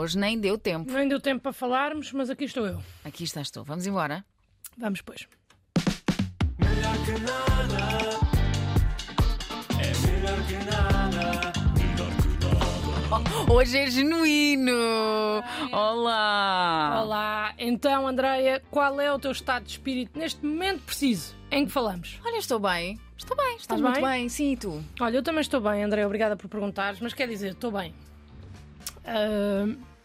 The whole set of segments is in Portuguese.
Hoje nem deu tempo. Nem deu tempo para falarmos, mas aqui estou eu. Aqui estás tu. Vamos embora? Vamos, pois. Melhor que nada. É melhor que nada. Melhor que nada. Hoje é genuíno! Olá! Olá, então, Andreia, qual é o teu estado de espírito neste momento preciso em que falamos? Olha, estou bem. Estou bem, estou Estás muito bem? bem. Sim, e tu? Olha, eu também estou bem, André, obrigada por perguntares, mas quer dizer, estou bem.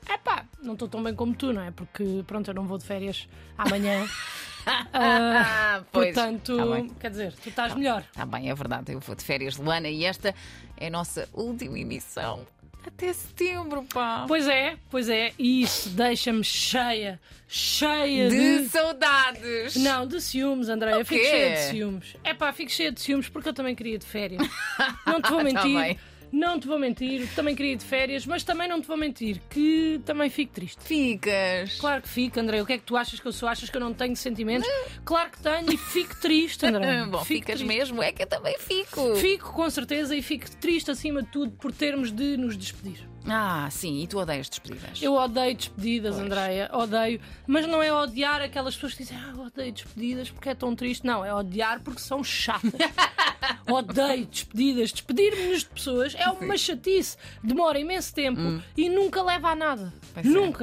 É epá, não estou tão bem como tu, não é? Porque, pronto, eu não vou de férias amanhã. Ah, pois, portanto, tá quer dizer, tu estás melhor. Está bem, é verdade. Eu vou de férias, Luana, e esta é a nossa última emissão. Até setembro, pá! Pois é, pois é, e isso deixa-me cheia, cheia De de. saudades! Não, de ciúmes, André. O Eu fico cheia de ciúmes. É pá, fico cheia de ciúmes porque eu também queria de férias. Não te vou Tá mentir. bem. Não te vou mentir, também queria ir de férias, mas também não te vou mentir, que também fico triste. Ficas! Claro que fico, André. O que é que tu achas que eu sou? Achas que eu não tenho sentimentos? Claro que tenho e fico triste, André. Bom, Fico ficas triste. mesmo, é que eu também fico. Fico com certeza e fico triste acima de tudo por termos de nos despedir. Ah, sim, e tu odeias despedidas. Eu odeio despedidas, Pois. Andreia, odeio. Mas não é odiar aquelas pessoas que dizem ah, odeio despedidas porque é tão triste. Não, é odiar porque são chatas. odeio despedidas. Despedir-me-nos de pessoas é uma chatice. Demora imenso tempo e nunca leva a nada. Hum.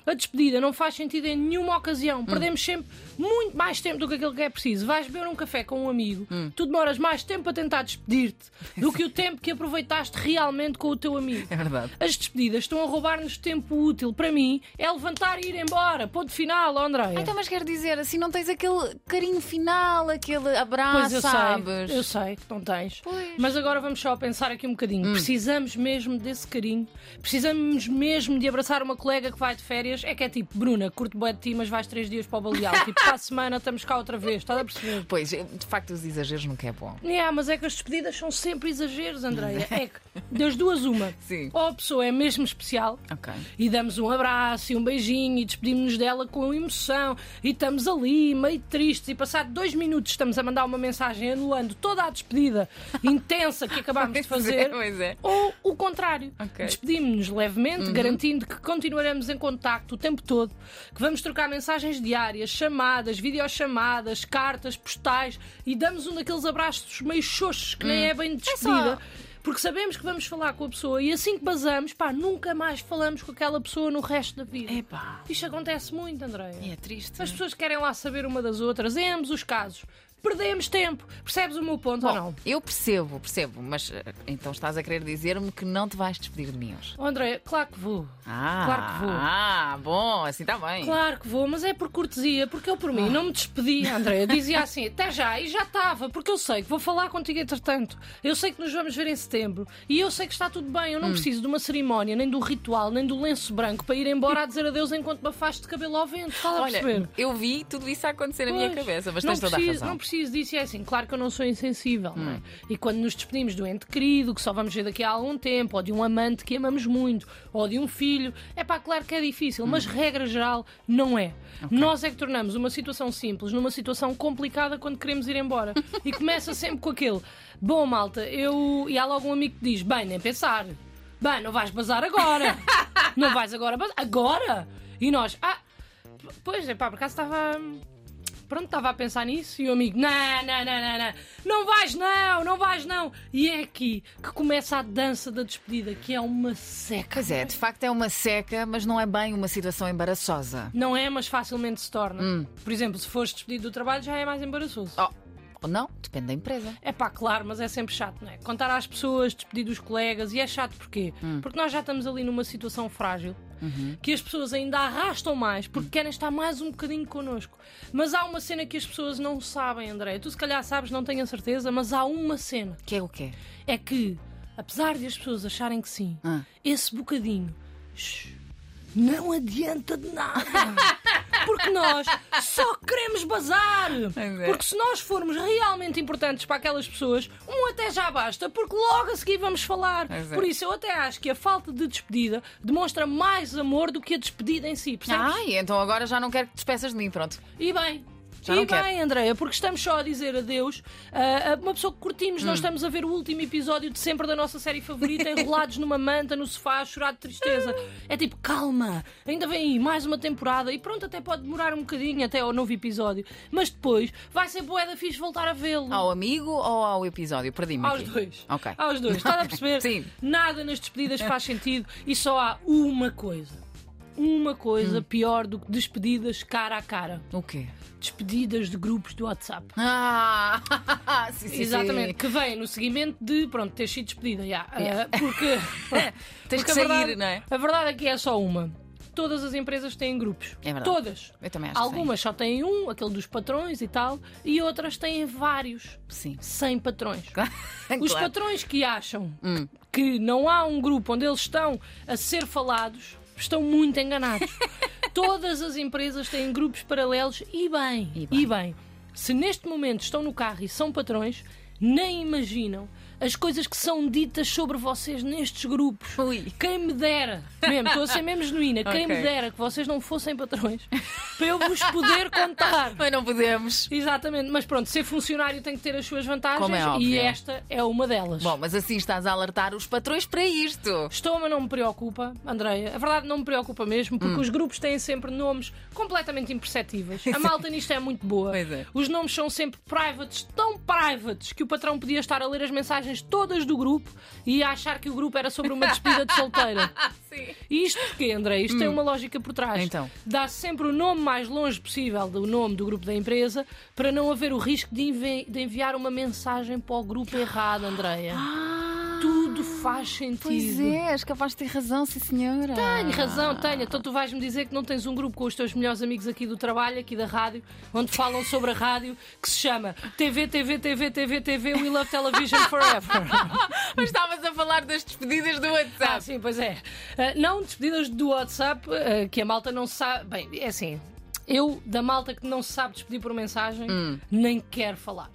É. A despedida não faz sentido em nenhuma ocasião. Perdemos sempre muito mais tempo do que aquilo que é preciso. Vais beber um café com um amigo, Hum. tu demoras mais tempo a tentar despedir-te do que o tempo que aproveitaste realmente com o teu amigo. É verdade. As despedidas estão a roubar-nos tempo útil. Para mim, é levantar e ir embora. Ponto final, André. Ah, então, mas quer dizer, assim não tens aquele carinho final, aquele abraço, Pois eu sabes? sei, eu sei que não tens. Pois. Hum. Mas agora vamos só pensar aqui um bocadinho. Precisamos mesmo desse carinho. Precisamos mesmo de abraçar uma colega que vai de férias. É que é tipo, Bruna, curto bué de ti, mas vais três dias para o Baleal. tipo, para a semana estamos cá outra vez. Estás a perceber? Pois, de facto, os exageros nunca é bom. Yeah, mas é que as despedidas são sempre exageros, Andreia. É que das duas, uma. Sim. Ou a pessoa é mesmo especial Ok. e damos um abraço e um beijinho e despedimos-nos dela com emoção e estamos ali meio tristes e passado dois minutos estamos a mandar uma mensagem anulando toda a despedida intensa que acabámos de fazer. Pois é. Ou o contrário, Ok. despedimos-nos levemente, garantindo que continuaremos em contacto o tempo todo, que vamos trocar mensagens diárias, chamadas, videochamadas, cartas, postais e damos um daqueles abraços meio xoxos que nem é bem de despedida. Porque sabemos que vamos falar com a pessoa e assim que basamos, pá, nunca mais falamos com aquela pessoa no resto da vida. Epá. Isto acontece muito, Andréia. É triste. As pessoas querem lá saber uma das outras, em ambos os casos. Perdemos tempo. Percebes o meu ponto ou Bom, não? eu percebo, percebo, mas eh, então estás a querer dizer-me que não te vais despedir de mim hoje. Oh, Andréia, claro que vou. Ah, Claro que vou. Ah, bom, assim está bem. Claro que vou, mas é por cortesia, porque eu por mim não me despedi, André. Dizia assim, até já, e já estava, porque eu sei que vou falar contigo entretanto. Eu sei que nos vamos ver em setembro e eu sei que está tudo bem. Eu Hum. não preciso de uma cerimónia, nem do ritual, nem do lenço branco para ir embora a dizer adeus enquanto me afasto de cabelo ao vento. Estás a Olha, perceber? eu vi tudo isso a acontecer na minha Pois, cabeça, mas não tens toda a razão. Hum. Preciso disso, e é assim, claro que eu não sou insensível, não é? E quando nos despedimos do ente querido, que só vamos ver daqui a algum tempo, ou de um amante que amamos muito, ou de um filho, é pá, claro que é difícil, mas Hum. regra geral, não é. Nós é que tornamos uma situação simples numa situação complicada quando queremos ir embora. e começa sempre com aquele, bom malta, eu. E há logo um amigo que diz, bem, nem pensar. Bem, não vais bazar agora. não vais agora bazar. Agora? E nós, ah, pois é pá, por acaso estava. Pronto, estava a pensar nisso e o amigo, não, não, não, não, não, não vais não, não vais não. E é aqui que começa a dança da despedida, que é uma seca. Pois é, de facto é uma seca, mas não é bem uma situação embaraçosa. Não é, mas facilmente se torna. Hum. Por exemplo, se fores despedido do trabalho já é mais embaraçoso. Oh, ou não, depende da empresa. É pá, claro, mas é sempre chato, não é? Contar às pessoas, despedir dos colegas, e é chato porquê? Hum. Porque nós já estamos ali numa situação frágil, Uhum. que as pessoas ainda arrastam mais, porque querem estar mais um bocadinho connosco. Mas há uma cena que as pessoas não sabem, André. Tu se calhar sabes, não tenho a certeza, mas há uma cena. Que é o quê? É que, apesar de as pessoas acharem que sim, Ah. esse bocadinho shh, não adianta de nada. Porque nós só queremos bazar. é. Porque se nós formos realmente importantes para aquelas pessoas, um até já basta, porque logo a seguir vamos falar. É. Por isso eu até acho que a falta de despedida demonstra mais amor do que a despedida em si, percebes? Ai, então agora já não quero que te despeças de mim, pronto. E bem, Já e bem, Andréia, porque estamos só a dizer adeus a a uma pessoa que curtimos. Hum. Nós estamos a ver o último episódio de sempre da nossa série favorita, enrolados numa manta, no sofá, a chorar de tristeza. É tipo, calma, ainda vem aí mais uma temporada e pronto, até pode demorar um bocadinho até ao novo episódio. Mas depois vai ser bué da fixe voltar a vê-lo. Ao amigo ou ao episódio? Perdi-me Aos aqui. dois. Ok. Aos dois. Estás a perceber? Sim. Nada nas despedidas faz sentido e só há uma coisa. Uma coisa Hum. pior do que despedidas cara a cara. O quê? Despedidas de grupos do WhatsApp. Ah, sim, sim, Exatamente, sim. que vem no seguimento de, pronto, ter sido despedida, já. Ah, porque, Tens porque que a sair, verdade, não é? A verdade é que é só uma. Todas as empresas têm grupos. É verdade. Todas. Eu também acho que Algumas só têm um, aquele dos patrões e tal, e outras têm vários, Sim. sem patrões. Os Claro. patrões que acham Hum. que não há um grupo onde eles estão a ser falados estão muito enganados. Todas as empresas têm grupos paralelos e bem, E e bem. bem. Se neste momento estão no carro e são patrões, nem imaginam as coisas que são ditas sobre vocês nestes grupos. Ui. Quem me dera, mesmo, estou a ser mesmo genuína, quem me Ok. dera que vocês não fossem patrões para eu vos poder contar. Mas não podemos. Exatamente, mas pronto, ser funcionário tem que ter as suas vantagens é e esta é uma delas. Bom, mas assim estás a alertar os patrões para isto. Estou, mas não me preocupa, Andreia. A verdade não me preocupa mesmo, porque Hum. os grupos têm sempre nomes completamente imperceptíveis. A malta nisto é muito boa. Pois é. Os nomes são sempre privates, tão privates, que o patrão podia estar a ler as mensagens todas do grupo e ia achar que o grupo era sobre uma despedida de solteira. Sim. E isto porquê, André? Isto tem uma lógica por trás. Então. Dá sempre o nome mais longe possível do nome do grupo da empresa para não haver o risco de, envi- de enviar uma mensagem para o grupo errado, Andreia. Tudo faz sentido. Pois é, és capaz de ter razão, sim senhora. Tenho razão, tenho. Então tu vais-me dizer que não tens um grupo com os teus melhores amigos aqui do trabalho, aqui da rádio, onde falam sobre a rádio, que se chama TV, TV, TV, TV, TV, We Love Television Forever. Mas estavas a falar das despedidas do Ah, WhatsApp. sim, pois é. Ah, não despedidas do WhatsApp, ah, que a malta não sabe. Bem, é assim. Eu, da malta que não sabe despedir por mensagem, Hum. nem quero falar.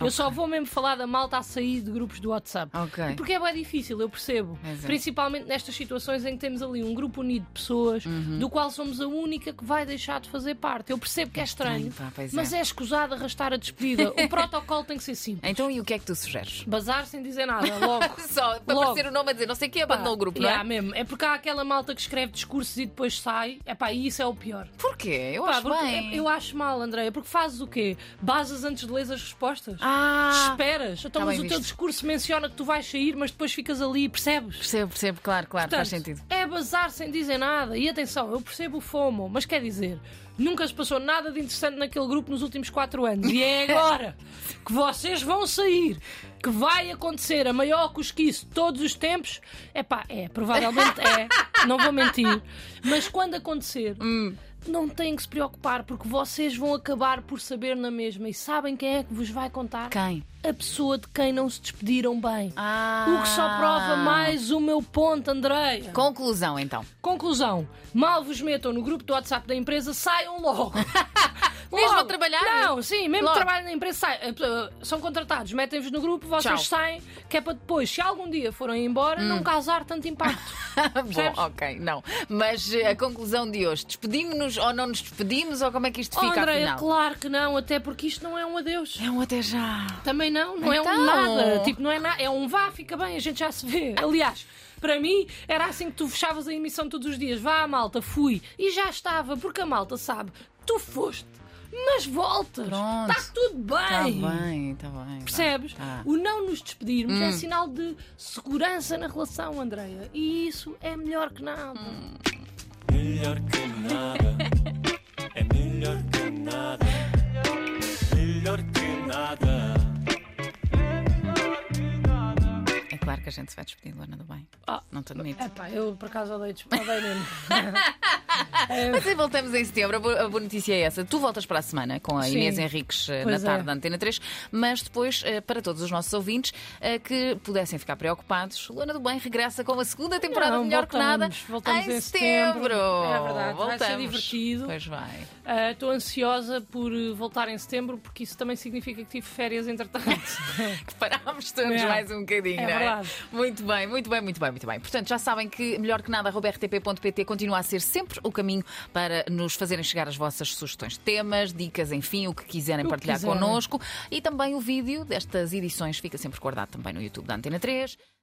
Eu só vou mesmo falar da malta a sair de grupos do WhatsApp. Ok. Porque é bem difícil, eu percebo. É. Principalmente nestas situações em que temos ali um grupo unido de pessoas, Uhum. do qual somos a única que vai deixar de fazer parte. Eu percebo que é estranho, pá, pois é. mas é escusado arrastar a despedida. o protocolo tem que ser simples. Então e o que é que tu sugeres? Bazar sem dizer nada, logo. Só para Logo. aparecer o nome a dizer, não sei quem abandonou o grupo, não Yeah, é? mesmo. É porque há aquela malta que escreve discursos e depois sai. É pá, e isso é o pior. Porquê? Eu Pá, acho bem. é- eu acho mal, Andréia, porque fazes o quê? Basas antes de ler as respostas? Ah, Esperas. Então, Tá mas o teu visto. discurso menciona que tu vais sair, mas depois ficas ali, percebes? percebo, percebo, claro, claro, faz Portanto, sentido. É bazar sem dizer nada. E atenção, eu percebo o FOMO, mas quer dizer, nunca se passou nada de interessante naquele grupo nos últimos quatro anos. E é agora que vocês vão sair. Que vai acontecer a maior cosquice de todos os tempos? É pá, é, provavelmente é, não vou mentir. Mas quando acontecer, Hum. Não têm que se preocupar, porque vocês vão acabar por saber na mesma. E sabem quem é que vos vai contar? Quem? A pessoa de quem não se despediram bem. Ah. O que só prova mais o meu ponto, Andreia. Conclusão, então. Conclusão: mal vos metam no grupo do WhatsApp da empresa, saiam logo. Mesmo Logo. a trabalhar? Não, sim, mesmo Logo. trabalho na empresa, sai- eh, são contratados, metem-vos no grupo, vocês Tchau. saem, que é para depois, se algum dia forem embora, não causar tanto impacto. Bom, ok, não. Mas eh, a conclusão de hoje, despedimos-nos ou não nos despedimos ou como é que isto Oh, fica Andréia, afinal? claro que não, até porque isto não é um adeus. É um até já. Também não, não é Então. um nada. Tipo, não é nada. É um vá, fica bem, a gente já se vê. Aliás, para mim era assim que tu fechavas a emissão todos os dias. Vá, malta, fui. E já estava, porque a malta sabe, tu foste, mas voltas. Pronto. Está tudo bem. Está bem, está bem. vá. Percebes? Tá. O não nos despedirmos Hum. é sinal de segurança na relação, Andreia. E isso é melhor que nada. Hum. Melhor que nada. É melhor que nada. Melhor que nada. É claro que a gente se vai despedir, Luana do Bem. Ah. Não te admito. Epá, eu por acaso odeio, odeio mesmo. Mas aí voltamos em setembro. A boa, notícia é essa. Tu voltas para a semana com a Sim. Inês Henriques eh, na Pois é. tarde da Antena 3, mas depois, eh, para todos os nossos ouvintes eh, que pudessem ficar preocupados, Luana do Bem regressa com a segunda temporada Não, Melhor que Nada voltamos, voltamos em em setembro. setembro. É verdade, voltamos. vai ser divertido. Pois vai. Estou ansiosa por voltar em setembro, porque isso também significa que tive férias entretanto. Que parámos todos É. mais um bocadinho, É não é? verdade. Muito bem, muito bem, muito bem, muito bem. Portanto, já sabem que melhor que nada, rtp.pt continua a ser sempre o caminho para nos fazerem chegar as vossas sugestões de temas, dicas, enfim, o que quiserem O partilhar quiserem. connosco. E também o vídeo destas edições fica sempre guardado também no YouTube da Antena 3.